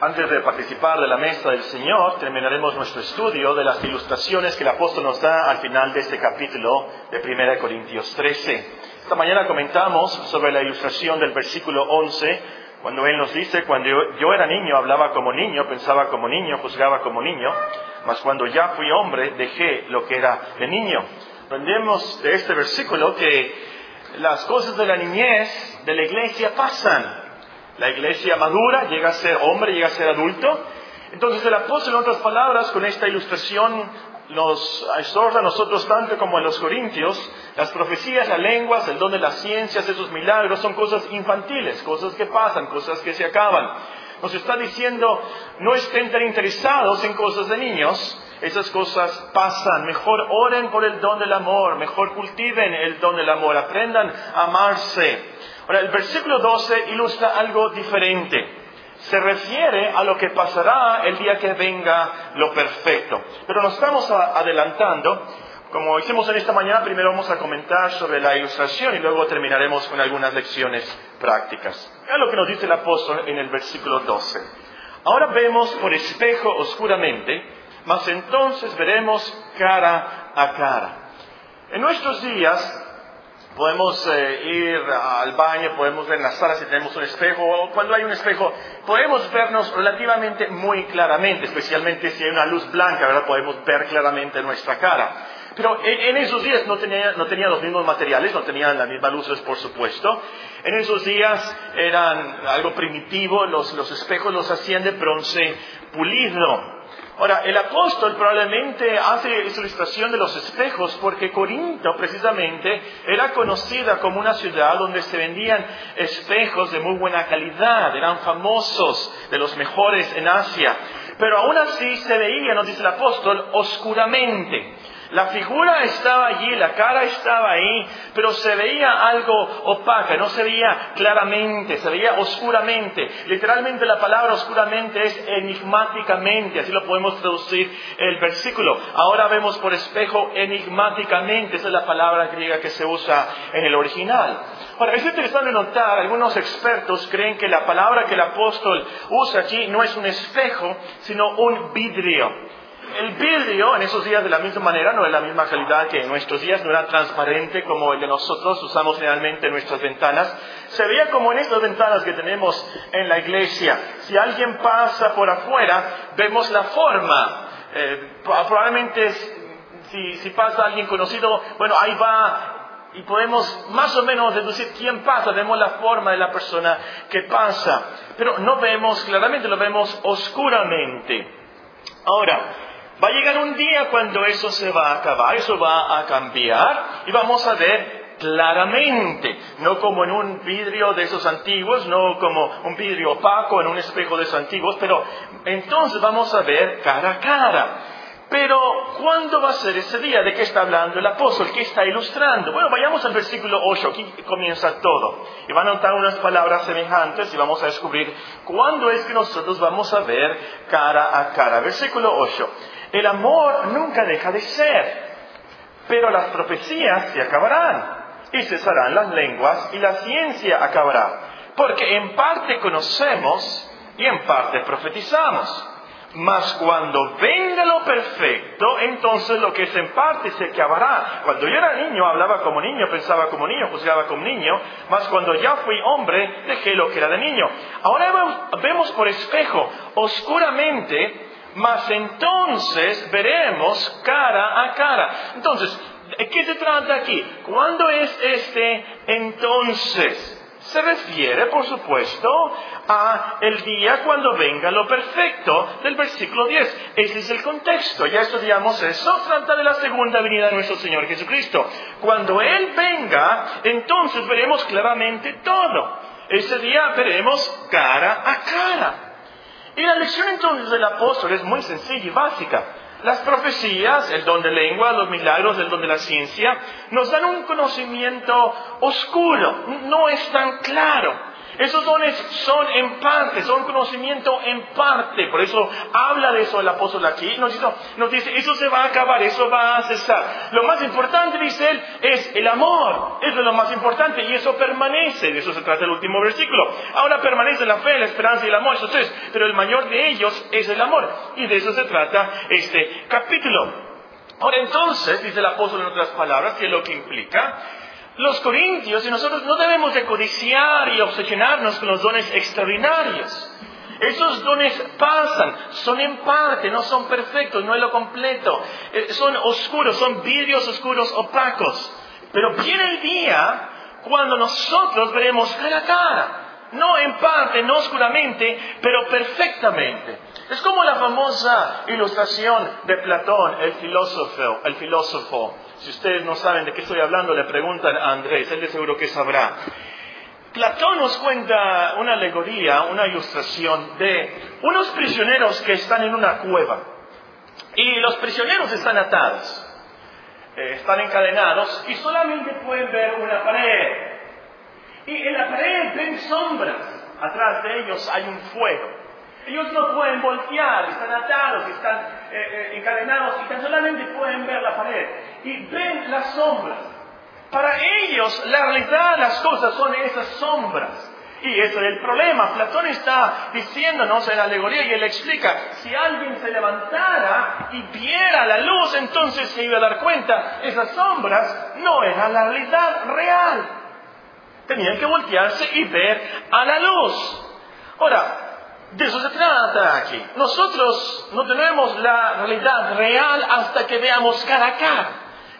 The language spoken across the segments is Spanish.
Antes de participar de la mesa del Señor, terminaremos nuestro estudio de las ilustraciones que el apóstol nos da al final de este capítulo de 1 Corintios 13. Esta mañana comentamos sobre la ilustración del versículo 11, cuando él nos dice, cuando yo, era niño hablaba como niño, pensaba como niño, juzgaba como niño, mas cuando ya fui hombre dejé lo que era de niño. Aprendemos de este versículo que las cosas de la niñez de la iglesia pasan, la iglesia madura, llega a ser hombre, llega a ser adulto. Entonces el apóstol, en otras palabras, con esta ilustración nos exhorta a nosotros tanto como a los corintios, las profecías, las lenguas, el don de las ciencias, esos milagros son cosas infantiles, cosas que pasan, cosas que se acaban. Nos está diciendo, no estén tan interesados en cosas de niños, esas cosas pasan, mejor oren por el don del amor, mejor cultiven el don del amor, aprendan a amarse. Ahora, el versículo 12 ilustra algo diferente. Se refiere a lo que pasará el día que venga lo perfecto. Pero nos estamos adelantando. Como hicimos en esta mañana, primero vamos a comentar sobre la ilustración y luego terminaremos con algunas lecciones prácticas. Vean lo que nos dice el apóstol en el versículo 12. Ahora vemos por espejo oscuramente, mas entonces veremos cara a cara. En nuestros días Podemos eh, ir al baño, podemos ver en la sala si tenemos un espejo, o cuando hay un espejo, podemos vernos relativamente muy claramente, especialmente si hay una luz blanca, ¿verdad? Podemos ver claramente nuestra cara. Pero en, esos días no tenía, no tenía los mismos materiales, no tenían las mismas luces, por supuesto. En esos días eran algo primitivo, los espejos los hacían de bronce pulido. Ahora, el apóstol probablemente hace esa ilustración de los espejos porque Corinto precisamente era conocida como una ciudad donde se vendían espejos de muy buena calidad, eran famosos, de los mejores en Asia. Pero aún así se veía, nos dice el apóstol, oscuramente. La figura estaba allí, la cara estaba ahí, pero se veía algo opaca, no se veía claramente, se veía oscuramente. Literalmente la palabra oscuramente es enigmáticamente, así lo podemos traducir el versículo. Ahora vemos por espejo enigmáticamente, esa es la palabra griega que se usa en el original. Ahora, es interesante notar, algunos expertos creen que la palabra que el apóstol usa aquí no es un espejo, sino un vidrio. El vidrio en esos días de la misma manera, no de la misma calidad que en nuestros días, no era transparente como el de nosotros usamos generalmente en nuestras ventanas. Se veía como en estas ventanas que tenemos en la iglesia. Si alguien pasa por afuera, vemos la forma. Eh, probablemente si, si pasa alguien conocido, bueno, ahí va y podemos más o menos deducir quién pasa, vemos la forma de la persona que pasa, pero no vemos claramente, lo vemos oscuramente. Ahora, Va a llegar un día cuando eso se va a acabar, eso va a cambiar y vamos a ver claramente, no como en un vidrio de esos antiguos, no como un vidrio opaco en un espejo de esos antiguos, pero entonces vamos a ver cara a cara. Pero, ¿cuándo va a ser ese día? ¿De qué está hablando el apóstol? ¿Qué está ilustrando? Bueno, vayamos al versículo 8, aquí comienza todo. Y van a notar unas palabras semejantes y vamos a descubrir cuándo es que nosotros vamos a ver cara a cara. Versículo 8. El amor nunca deja de ser, pero las profecías se acabarán y cesarán las lenguas y la ciencia acabará, porque en parte conocemos y en parte profetizamos. Mas cuando venga lo perfecto, entonces lo que es en parte se acabará. Cuando yo era niño, hablaba como niño, pensaba como niño, juzgaba como niño, mas cuando ya fui hombre, dejé lo que era de niño. Ahora vemos por espejo, oscuramente, mas entonces veremos cara a cara. Entonces, ¿de qué se trata aquí? ¿Cuándo es este entonces? Se refiere, por supuesto, a el día cuando venga lo perfecto del versículo 10. Ese es el contexto. Ya estudiamos eso. Trata de la segunda venida de nuestro Señor Jesucristo. Cuando Él venga, entonces veremos claramente todo. Ese día veremos cara a cara. Y la lección entonces del apóstol es muy sencilla y básica. Las profecías, el don de lengua, los milagros, el don de la ciencia, nos dan un conocimiento oscuro, no es tan claro. Esos dones son en parte, son conocimiento en parte. Por eso habla de eso el apóstol aquí. Nos dice, nos dice, eso se va a acabar, eso va a cesar. Lo más importante, dice él, es el amor. Eso es lo más importante y eso permanece. De eso se trata el último versículo. Ahora permanece la fe, la esperanza y el amor. Eso es, pero el mayor de ellos es el amor. Y de eso se trata este capítulo. Ahora entonces, dice el apóstol en otras palabras, que lo que implica, los corintios y nosotros no debemos de codiciar y obsesionarnos con los dones extraordinarios. Esos dones pasan, son en parte, no son perfectos, no es lo completo. Eh, son oscuros, son vidrios oscuros opacos. Pero viene el día cuando nosotros veremos cara a cara. No en parte, no oscuramente, pero perfectamente. Es como la famosa ilustración de Platón, el filósofo, el filósofo si ustedes no saben de qué estoy hablando, le preguntan a Andrés, él de seguro que sabrá. Platón nos cuenta una alegoría, una ilustración de unos prisioneros que están en una cueva. Y los prisioneros están atados, eh, están encadenados y solamente pueden ver una pared. Y en la pared ven sombras. Atrás de ellos hay un fuego. Ellos no pueden voltear, están atados, están eh, eh, encadenados y tan solamente pueden ver la pared y ven las sombras. Para ellos la realidad, las cosas son esas sombras. Y ese es el problema. Platón está diciéndonos en la alegoría y él explica, si alguien se levantara y viera la luz, entonces se iba a dar cuenta, esas sombras no eran la realidad real. Tenían que voltearse y ver a la luz. Ahora, de eso se trata aquí. Nosotros no tenemos la realidad real hasta que veamos cara a cara,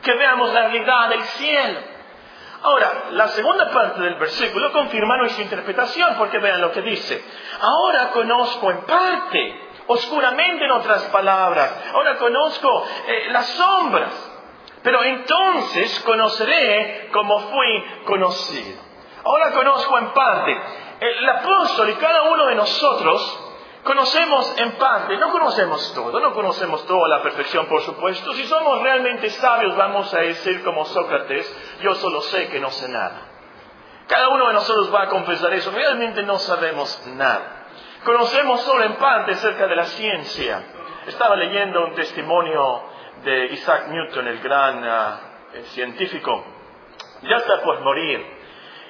que veamos la realidad del cielo. Ahora, la segunda parte del versículo confirma nuestra interpretación, porque vean lo que dice. Ahora conozco en parte, oscuramente en otras palabras, ahora conozco eh, las sombras, pero entonces conoceré como fui conocido. Ahora conozco en parte el apóstol y cada uno de nosotros conocemos en parte, no conocemos todo, no conocemos todo a la perfección, por supuesto. Si somos realmente sabios, vamos a decir como Sócrates, yo solo sé que no sé nada. Cada uno de nosotros va a confesar eso, realmente no sabemos nada. Conocemos solo en parte acerca de la ciencia. Estaba leyendo un testimonio de Isaac Newton, el gran ah, científico, ya está por morir.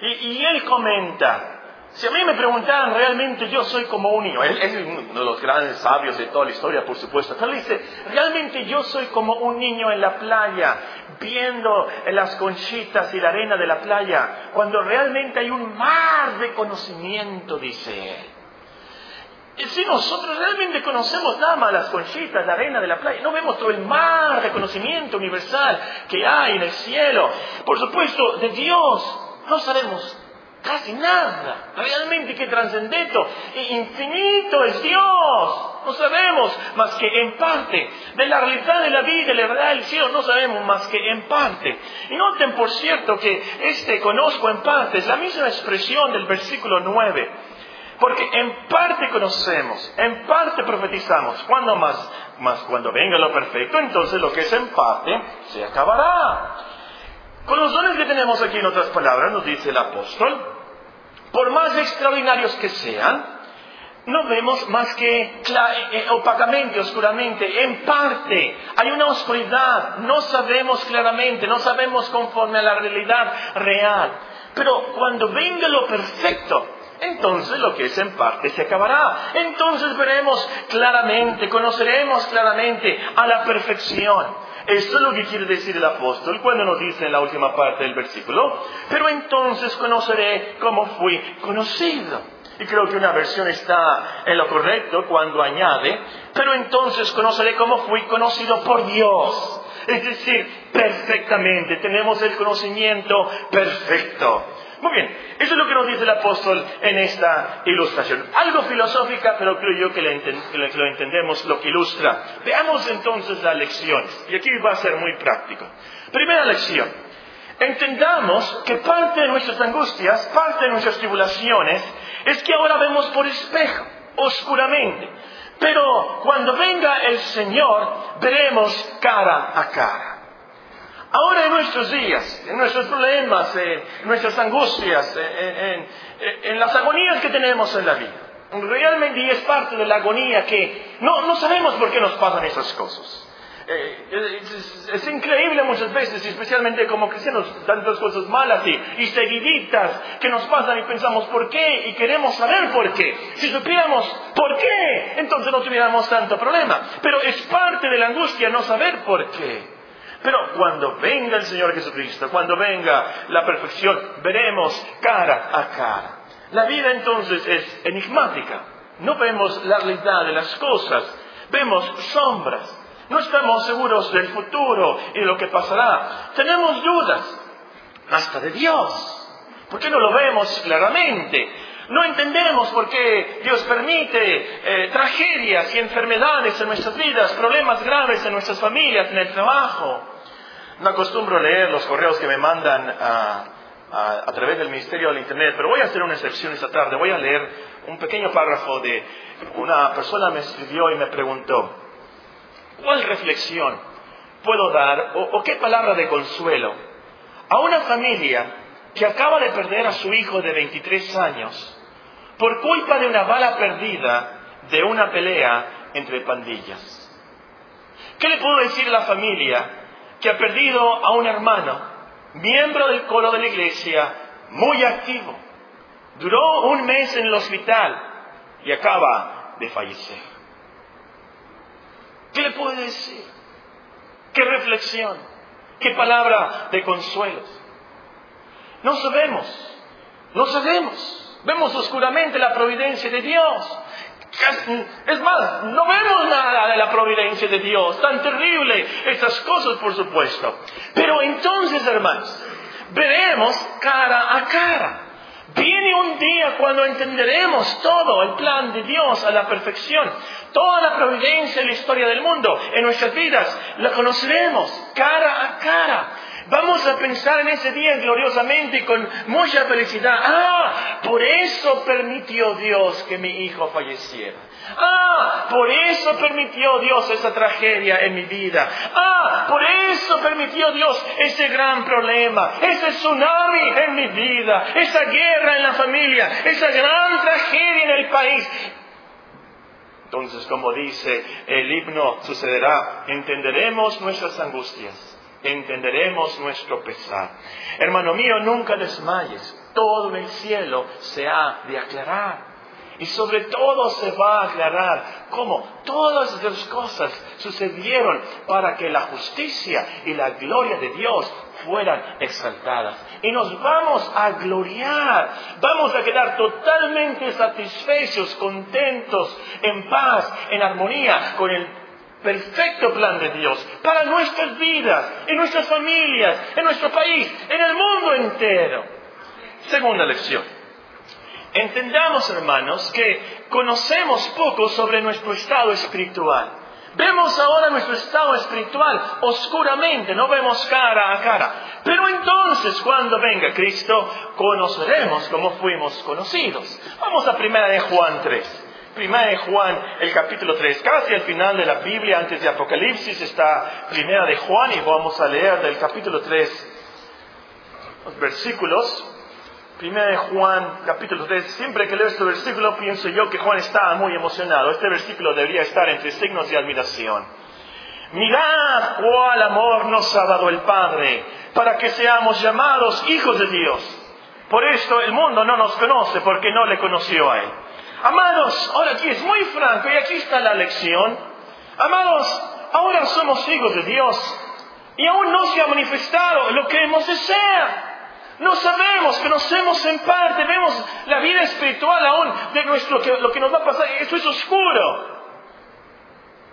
y él comenta, si a mí me preguntaran realmente, yo soy como un niño. Él, es uno de los grandes sabios de toda la historia, por supuesto. Pero dice, realmente yo soy como un niño en la playa, viendo las conchitas y la arena de la playa, cuando realmente hay un mar de conocimiento, dice él. Si nosotros realmente conocemos nada más las conchitas, la arena de la playa, no vemos todo el mar de conocimiento universal que hay en el cielo, por supuesto, de Dios, no sabemos Casi nada. Realmente qué trascendente e infinito es Dios. No sabemos más que en parte. De la realidad de la vida, de la verdad del cielo, no sabemos más que en parte. Y noten, por cierto, que este conozco en parte es la misma expresión del versículo 9. Porque en parte conocemos, en parte profetizamos. Cuando más, más cuando venga lo perfecto, entonces lo que es en parte se acabará. Con los dones que tenemos aquí, en otras palabras, nos dice el apóstol, por más extraordinarios que sean, no vemos más que eh, eh, opacamente, oscuramente, en parte. Hay una oscuridad, no sabemos claramente, no sabemos conforme a la realidad real. Pero cuando venga lo perfecto, entonces lo que es en parte se acabará. Entonces veremos claramente, conoceremos claramente a la perfección. Esto es lo que quiere decir el apóstol cuando nos dice en la última parte del versículo, pero entonces conoceré cómo fui conocido. Y creo que una versión está en lo correcto cuando añade, pero entonces conoceré cómo fui conocido por Dios. Es decir, perfectamente, tenemos el conocimiento perfecto. Muy bien, eso es lo que nos dice el apóstol en esta ilustración. Algo filosófica, pero creo yo que lo, entendemos, lo que ilustra. Veamos entonces las lecciones. Y aquí va a ser muy práctico. Primera lección. Entendamos que parte de nuestras angustias, parte de nuestras tribulaciones, es que ahora vemos por espejo, oscuramente. Pero cuando venga el Señor, veremos cara a cara. Ahora en nuestros días, en nuestros problemas, en nuestras angustias, en, en, las agonías que tenemos en la vida, realmente es parte de la agonía que no, no sabemos por qué nos pasan esas cosas. Eh, es, increíble muchas veces, especialmente como cristianos, tantas cosas malas y, y, seguiditas que nos pasan y pensamos por qué y queremos saber por qué. Si supiéramos por qué, entonces no tuviéramos tanto problema. Pero es parte de la angustia no saber por qué. Pero cuando venga el Señor Jesucristo, cuando venga la perfección, veremos cara a cara. La vida entonces es enigmática. No vemos la realidad de las cosas, vemos sombras. No estamos seguros del futuro y de lo que pasará. Tenemos dudas, hasta de Dios. ¿Por qué no lo vemos claramente? No entendemos por qué Dios permite eh, tragedias y enfermedades en nuestras vidas, problemas graves en nuestras familias, en el trabajo. No acostumbro leer los correos que me mandan a, a, través del Ministerio del Internet, pero voy a hacer una excepción esta tarde. Voy a leer un pequeño párrafo de una persona me escribió y me preguntó, ¿cuál reflexión puedo dar o qué palabra de consuelo a una familia que acaba de perder a su hijo de 23 años por culpa de una bala perdida de una pelea entre pandillas. ¿Qué le puedo decir a la familia que ha perdido a un hermano, miembro del coro de la iglesia, muy activo? Duró un mes en el hospital y acaba de fallecer. ¿Qué le puedo decir? ¿Qué reflexión? ¿Qué palabra de consuelo? No sabemos, no sabemos. Vemos oscuramente la providencia de Dios. Es más, no vemos nada de la providencia de Dios. Tan terrible estas cosas, por supuesto. Pero entonces, hermanos, veremos cara a cara. Viene un día cuando entenderemos todo el plan de Dios a la perfección. Toda la providencia y la historia del mundo en nuestras vidas la conoceremos cara a cara. Vamos a pensar en ese día gloriosamente y con mucha felicidad. Ah, por eso permitió Dios que mi hijo falleciera. Ah, por eso permitió Dios esa tragedia en mi vida. Ah, por eso permitió Dios ese gran problema, ese tsunami en mi vida, esa guerra en la familia, esa gran tragedia en el país. Entonces, como dice el himno, sucederá, entenderemos nuestras angustias entenderemos nuestro pesar. Hermano mío, nunca desmayes. Todo el cielo se ha de aclarar. Y sobre todo se va a aclarar cómo todas las cosas sucedieron para que la justicia y la gloria de Dios fueran exaltadas. Y nos vamos a gloriar, vamos a quedar totalmente satisfechos, contentos, en paz, en armonía con el perfecto plan de Dios para nuestras vidas, en nuestras familias, en nuestro país, en el mundo entero. Segunda lección. Entendamos, hermanos, que conocemos poco sobre nuestro estado espiritual. Vemos ahora nuestro estado espiritual oscuramente, no vemos cara a cara. Pero entonces, cuando venga Cristo, conoceremos cómo fuimos conocidos. Vamos a primera de Juan 3. Primera de Juan, el capítulo 3, casi al final de la Biblia, antes de Apocalipsis, está Primera de Juan y vamos a leer del capítulo 3 los versículos. Primera de Juan, capítulo 3. Siempre que leo este versículo pienso yo que Juan está muy emocionado. Este versículo debería estar entre signos de admiración. Mirad cuál amor nos ha dado el Padre para que seamos llamados hijos de Dios. Por esto el mundo no nos conoce porque no le conoció a Él. Amados, ahora aquí es muy franco y aquí está la lección. Amados, ahora somos hijos de Dios y aún no se ha manifestado lo que hemos de ser. No sabemos, conocemos en parte, vemos la vida espiritual aún de nuestro, lo que nos va a pasar. Esto es oscuro.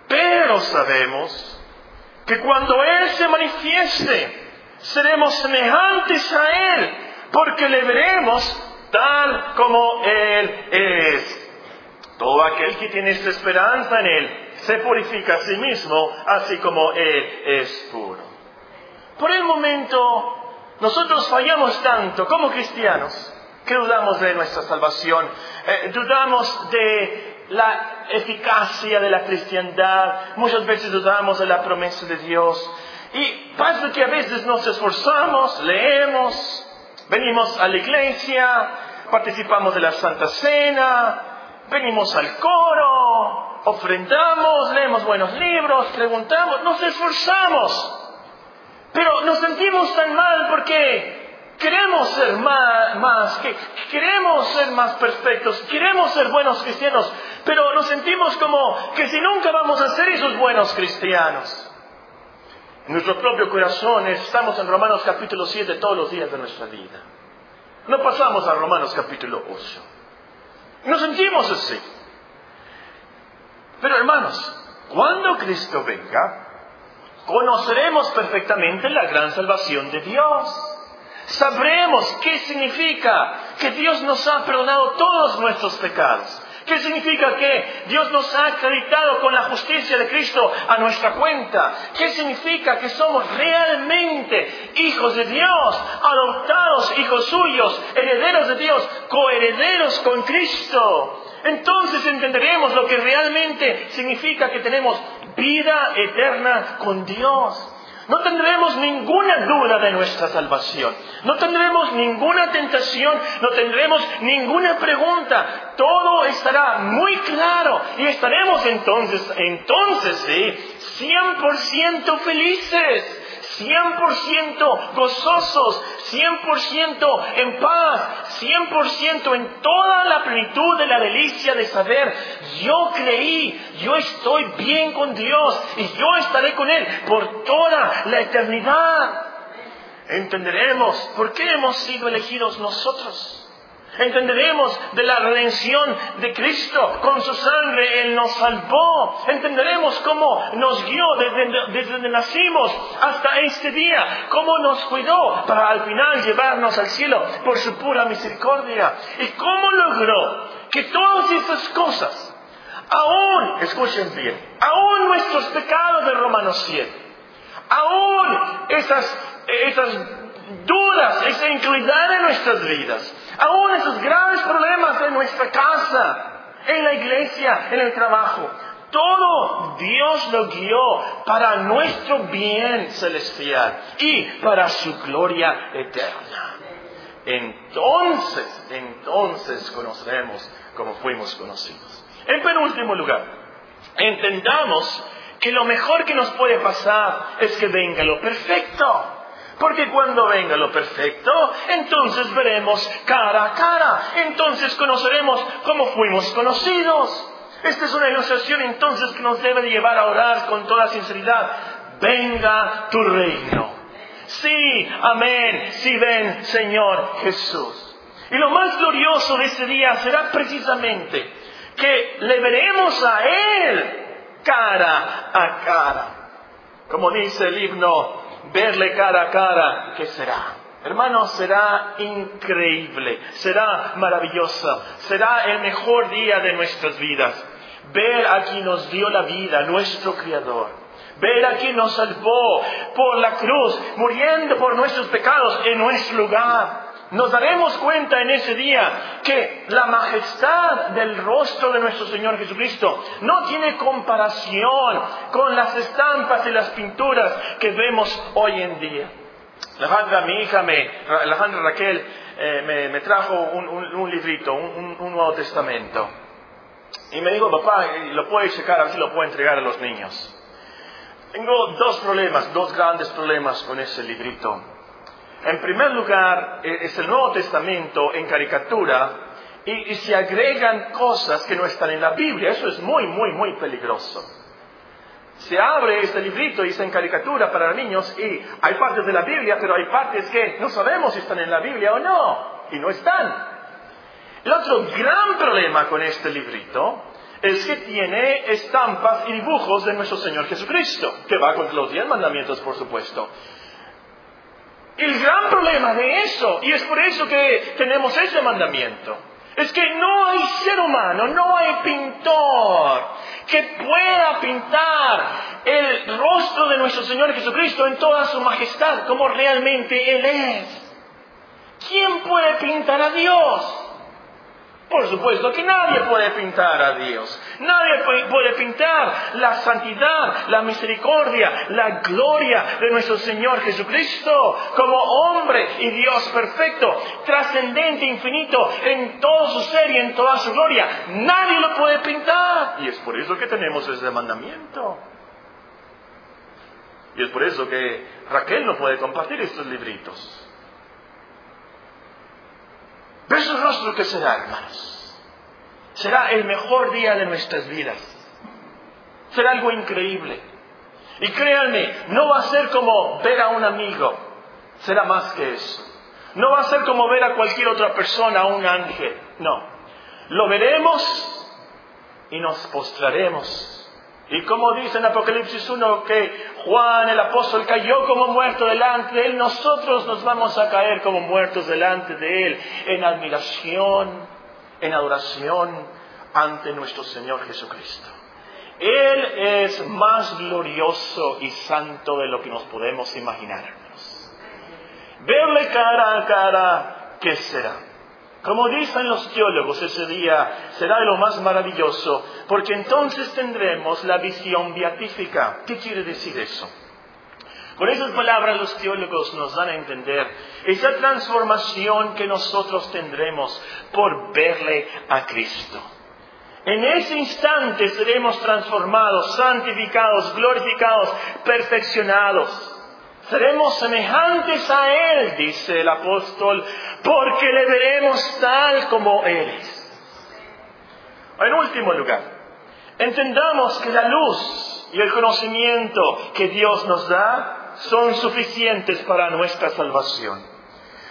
Pero sabemos que cuando Él se manifieste, seremos semejantes a Él, porque le veremos tal como Él es. Todo aquel que tiene esta esperanza en Él se purifica a sí mismo, así como Él es puro. Por el momento, nosotros fallamos tanto como cristianos que dudamos de nuestra salvación, eh, dudamos de la eficacia de la cristiandad, muchas veces dudamos de la promesa de Dios. Y pasa que a veces nos esforzamos, leemos, venimos a la iglesia, participamos de la Santa Cena, venimos al coro, ofrendamos, leemos buenos libros, preguntamos, nos esforzamos. Pero nos sentimos tan mal porque queremos ser más, queremos ser más perfectos, queremos ser buenos cristianos, pero nos sentimos como que si nunca vamos a ser esos buenos cristianos. Nuestro propio corazón estamos en Romanos capítulo 7 todos los días de nuestra vida. No pasamos a Romanos capítulo 8. Nos sentimos así. Pero hermanos, cuando Cristo venga, conoceremos perfectamente la gran salvación de Dios. Sabremos qué significa que Dios nos ha perdonado todos nuestros pecados. ¿Qué significa que Dios nos ha acreditado con la justicia de Cristo a nuestra cuenta? ¿Qué significa que somos realmente hijos de Dios, adoptados, hijos suyos, herederos de Dios, coherederos con Cristo? Entonces entenderemos lo que realmente significa que tenemos vida eterna con Dios. No tendremos ninguna duda de nuestra salvación. No tendremos ninguna tentación. No tendremos ninguna pregunta. Todo estará muy claro. Y estaremos entonces, entonces sí, 100% felices. 100% gozosos, 100% en paz, 100% en toda la plenitud de la delicia de saber, yo creí, yo estoy bien con Dios y yo estaré con Él por toda la eternidad. Entenderemos por qué hemos sido elegidos nosotros. Entenderemos de la redención de Cristo. Con su sangre Él nos salvó. Entenderemos cómo nos guió desde, donde nacimos hasta este día. Cómo nos cuidó para al final llevarnos al cielo por su pura misericordia. Y cómo logró que todas esas cosas, aún, escuchen bien, aún nuestros pecados de Romanos 7, aún esas, esas dudas, esa inclinación en nuestras vidas, aún esos graves problemas en nuestra casa, en la iglesia, en el trabajo. Todo Dios lo guió para nuestro bien celestial y para su gloria eterna. Entonces, entonces conoceremos como fuimos conocidos. En penúltimo lugar, entendamos que lo mejor que nos puede pasar es que venga lo perfecto. Porque cuando venga lo perfecto, entonces veremos cara a cara, entonces conoceremos cómo fuimos conocidos. Esta es una ilustración entonces que nos debe llevar a orar con toda sinceridad. Venga tu reino. Sí, amén, sí ven, Señor Jesús. Y lo más glorioso de ese día será precisamente que le veremos a Él cara a cara. Como dice el himno, verle cara a cara, ¿qué será? Hermanos, será increíble, será maravilloso, será el mejor día de nuestras vidas. Ver a quien nos dio la vida, nuestro Creador. Ver a quien nos salvó por la cruz, muriendo por nuestros pecados en nuestro lugar nos daremos cuenta en ese día que la majestad del rostro de nuestro Señor Jesucristo no tiene comparación con las estampas y las pinturas que vemos hoy en día. Alejandra, mi hija, me, Alejandra Raquel, eh, me, trajo un, librito, un, Nuevo Testamento. Y me dijo, papá, lo puedes checar, a ver si lo puedo entregar a los niños. Tengo dos problemas, dos grandes problemas con ese librito. En primer lugar, e, es el Nuevo Testamento en caricatura y, se agregan cosas que no están en la Biblia. Eso es muy, muy, muy peligroso. Se abre este librito y está en caricatura para niños y hay partes de la Biblia, pero hay partes que no sabemos si están en la Biblia o no, y no están. El otro gran problema con este librito es que tiene estampas y dibujos de nuestro Señor Jesucristo, que va con los diez mandamientos, por supuesto. El gran problema de eso, y es por eso que tenemos ese mandamiento, es que no hay ser humano, no hay pintor que pueda pintar el rostro de nuestro Señor Jesucristo en toda su majestad, como realmente Él es. ¿Quién puede pintar a Dios? Por supuesto que nadie puede pintar a Dios. Nadie puede pintar la santidad, la misericordia, la gloria de nuestro Señor Jesucristo como hombre y Dios perfecto, trascendente, infinito, en todo su ser y en toda su gloria. Nadie lo puede pintar. Y es por eso que tenemos ese mandamiento. Y es por eso que Raquel no puede compartir estos libritos. Pero su rostro que será, hermanos. Será el mejor día de nuestras vidas. Será algo increíble. Y créanme, no va a ser como ver a un amigo. Será más que eso. No va a ser como ver a cualquier otra persona, a un ángel. No. Lo veremos y nos postraremos y como dice en Apocalipsis 1 que Juan el apóstol cayó como muerto delante de él, nosotros nos vamos a caer como muertos delante de él en admiración, en adoración ante nuestro Señor Jesucristo. Él es más glorioso y santo de lo que nos podemos imaginarnos. Verle cara a cara, ¿qué será? Como dicen los teólogos, ese día será lo más maravilloso, porque entonces tendremos la visión beatífica. ¿Qué quiere decir eso? Con esas palabras los teólogos nos dan a entender esa transformación que nosotros tendremos por verle a Cristo. En ese instante seremos transformados, santificados, glorificados, perfeccionados. Seremos semejantes a Él, dice el apóstol, porque le veremos tal como Él es. En último lugar, entendamos que la luz y el conocimiento que Dios nos da son suficientes para nuestra salvación.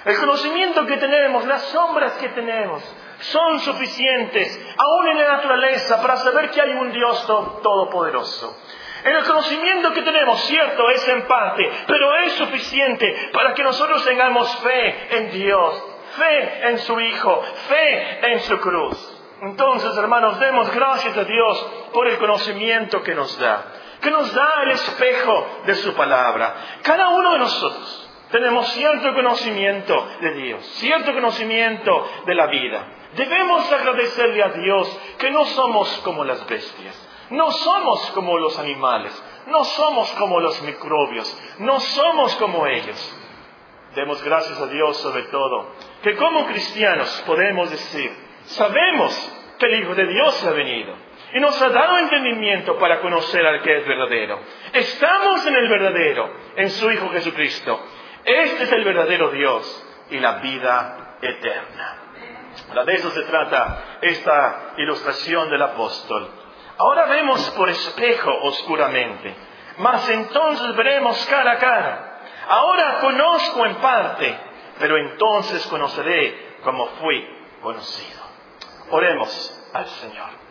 El conocimiento que tenemos, las sombras que tenemos, son suficientes, aún en la naturaleza, para saber que hay un Dios todopoderoso. El conocimiento que tenemos, cierto, es en parte, pero es suficiente para que nosotros tengamos fe en Dios, fe en su Hijo, fe en su cruz. Entonces, hermanos, demos gracias a Dios por el conocimiento que nos da, que nos da el espejo de su palabra. Cada uno de nosotros tenemos cierto conocimiento de Dios, cierto conocimiento de la vida. Debemos agradecerle a Dios que no somos como las bestias. No somos como los animales, no somos como los microbios, no somos como ellos. Demos gracias a Dios sobre todo, que como cristianos podemos decir, sabemos que el Hijo de Dios ha venido y nos ha dado entendimiento para conocer al que es verdadero. Estamos en el verdadero, en su Hijo Jesucristo. Este es el verdadero Dios y la vida eterna. De eso se trata esta ilustración del apóstol. Ahora vemos por espejo oscuramente, mas entonces veremos cara a cara. Ahora conozco en parte, pero entonces conoceré como fui conocido. Oremos al Señor.